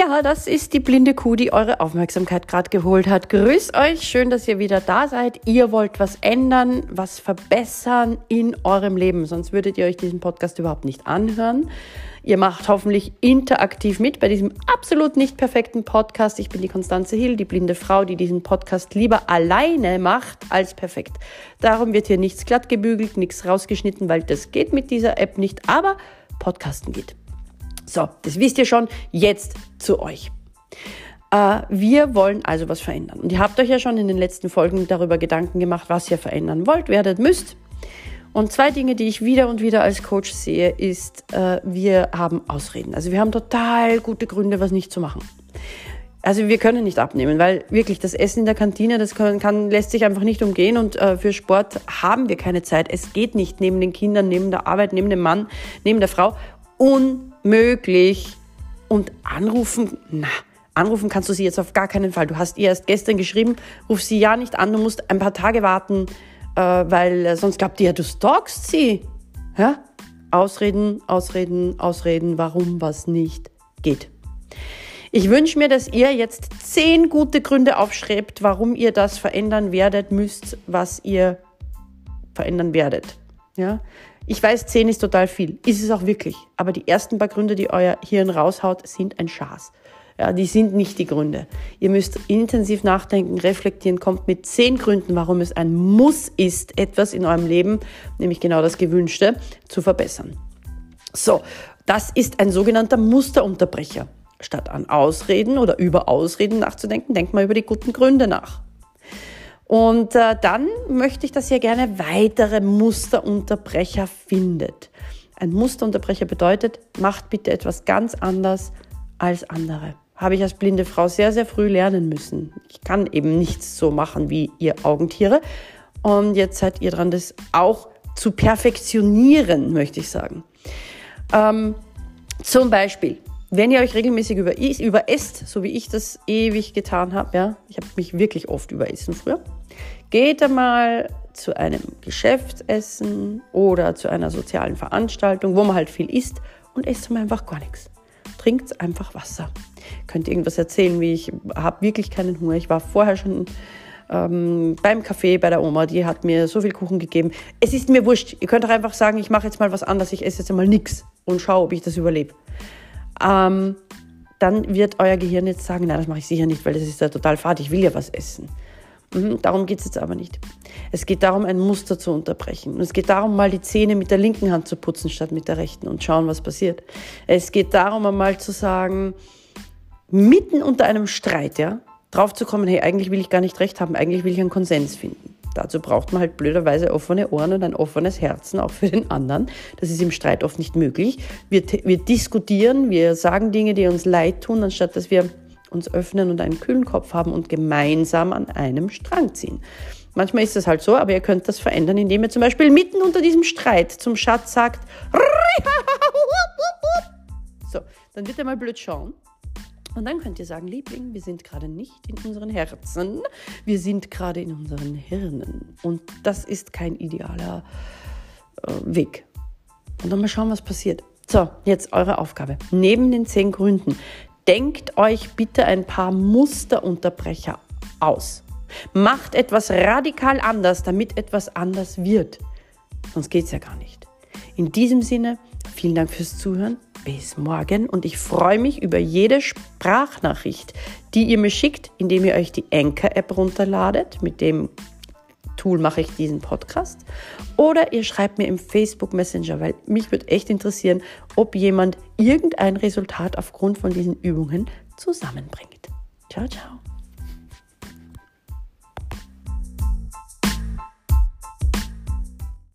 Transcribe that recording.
Ja, das ist die blinde Kuh, die eure Aufmerksamkeit gerade geholt hat. Grüß euch, schön, dass ihr wieder da seid. Ihr wollt was ändern, was verbessern in eurem Leben, sonst würdet ihr euch diesen Podcast überhaupt nicht anhören. Ihr macht hoffentlich interaktiv mit bei diesem absolut nicht perfekten Podcast. Ich bin die Konstanze Hill, die blinde Frau, die diesen Podcast lieber alleine macht als perfekt. Darum wird hier nichts glatt gebügelt, nichts rausgeschnitten, weil das geht mit dieser App nicht, aber Podcasten geht. So, das wisst ihr schon. Jetzt zu euch. Äh, wir wollen also was verändern. Und ihr habt euch ja schon in den letzten Folgen darüber Gedanken gemacht, was ihr verändern wollt, werdet, müsst. Und zwei Dinge, die ich wieder und wieder als Coach sehe, ist, äh, wir haben Ausreden. Also wir haben total gute Gründe, was nicht zu machen. Also wir können nicht abnehmen, weil wirklich das Essen in der Kantine, das kann, kann lässt sich einfach nicht umgehen und äh, für Sport haben wir keine Zeit. Es geht nicht neben den Kindern, neben der Arbeit, neben dem Mann, neben der Frau. Unmöglich. Und anrufen, na, anrufen kannst du sie jetzt auf gar keinen Fall. Du hast ihr erst gestern geschrieben, ruf sie ja nicht an, du musst ein paar Tage warten, äh, weil sonst glaubt die ja, du stalkst sie. Ja? Ausreden, Ausreden, Ausreden, warum was nicht geht. Ich wünsche mir, dass ihr jetzt zehn gute Gründe aufschreibt, warum ihr das verändern werdet, müsst, was ihr verändern werdet. Ja? Ich weiß, zehn ist total viel. Ist es auch wirklich. Aber die ersten paar Gründe, die euer Hirn raushaut, sind ein Schaß. Ja, die sind nicht die Gründe. Ihr müsst intensiv nachdenken, reflektieren, kommt mit zehn Gründen, warum es ein Muss ist, etwas in eurem Leben, nämlich genau das Gewünschte, zu verbessern. So, das ist ein sogenannter Musterunterbrecher. Statt an Ausreden oder über Ausreden nachzudenken, denkt mal über die guten Gründe nach. Und äh, dann möchte ich, dass ihr gerne weitere Musterunterbrecher findet. Ein Musterunterbrecher bedeutet, macht bitte etwas ganz anders als andere. Habe ich als blinde Frau sehr, sehr früh lernen müssen. Ich kann eben nichts so machen wie ihr Augentiere. Und jetzt seid ihr dran, das auch zu perfektionieren, möchte ich sagen. Ähm, zum Beispiel, wenn ihr euch regelmäßig über, überesst, so wie ich das ewig getan habe, ja, ich habe mich wirklich oft überessen früher, geht einmal zu einem Geschäftsessen oder zu einer sozialen Veranstaltung, wo man halt viel isst und esst mal einfach gar nichts. Trinkt einfach Wasser. Könnt ihr irgendwas erzählen, wie ich habe wirklich keinen Hunger. Ich war vorher schon ähm, beim Café bei der Oma, die hat mir so viel Kuchen gegeben. Es ist mir wurscht. Ihr könnt auch einfach sagen, ich mache jetzt mal was anderes, ich esse jetzt einmal nichts und schaue, ob ich das überlebe ähm, dann wird euer Gehirn jetzt sagen, nein, das mache ich sicher nicht, weil das ist ja total fad, ich will ja was essen. Mhm, darum geht es jetzt aber nicht. Es geht darum, ein Muster zu unterbrechen. Und es geht darum, mal die Zähne mit der linken Hand zu putzen statt mit der rechten und schauen, was passiert. Es geht darum, einmal zu sagen, mitten unter einem Streit, ja, drauf zu kommen, hey, eigentlich will ich gar nicht recht haben, eigentlich will ich einen Konsens finden. Dazu braucht man halt blöderweise offene Ohren und ein offenes Herzen, auch für den anderen. Das ist im Streit oft nicht möglich. Wir, wir diskutieren, wir sagen Dinge, die uns leid tun, anstatt dass wir uns öffnen und einen kühlen Kopf haben und gemeinsam an einem Strang ziehen. Manchmal ist das halt so, aber ihr könnt das verändern, indem ihr zum Beispiel mitten unter diesem Streit zum Schatz sagt, so, dann wird er mal blöd schauen und dann könnt ihr sagen, Liebling, wir sind gerade nicht in unseren Herzen, wir sind gerade in unseren Hirnen. Und das ist kein idealer äh, Weg. Und dann mal schauen, was passiert. So, jetzt eure Aufgabe. Neben den zehn Gründen, denkt euch bitte ein paar Musterunterbrecher aus. Macht etwas radikal anders, damit etwas anders wird. Sonst geht es ja gar nicht. In diesem Sinne, vielen Dank fürs Zuhören bis morgen und ich freue mich über jede Sprachnachricht, die ihr mir schickt, indem ihr euch die Anchor-App runterladet. Mit dem Tool mache ich diesen Podcast. Oder ihr schreibt mir im Facebook Messenger, weil mich würde echt interessieren, ob jemand irgendein Resultat aufgrund von diesen Übungen zusammenbringt. Ciao, ciao.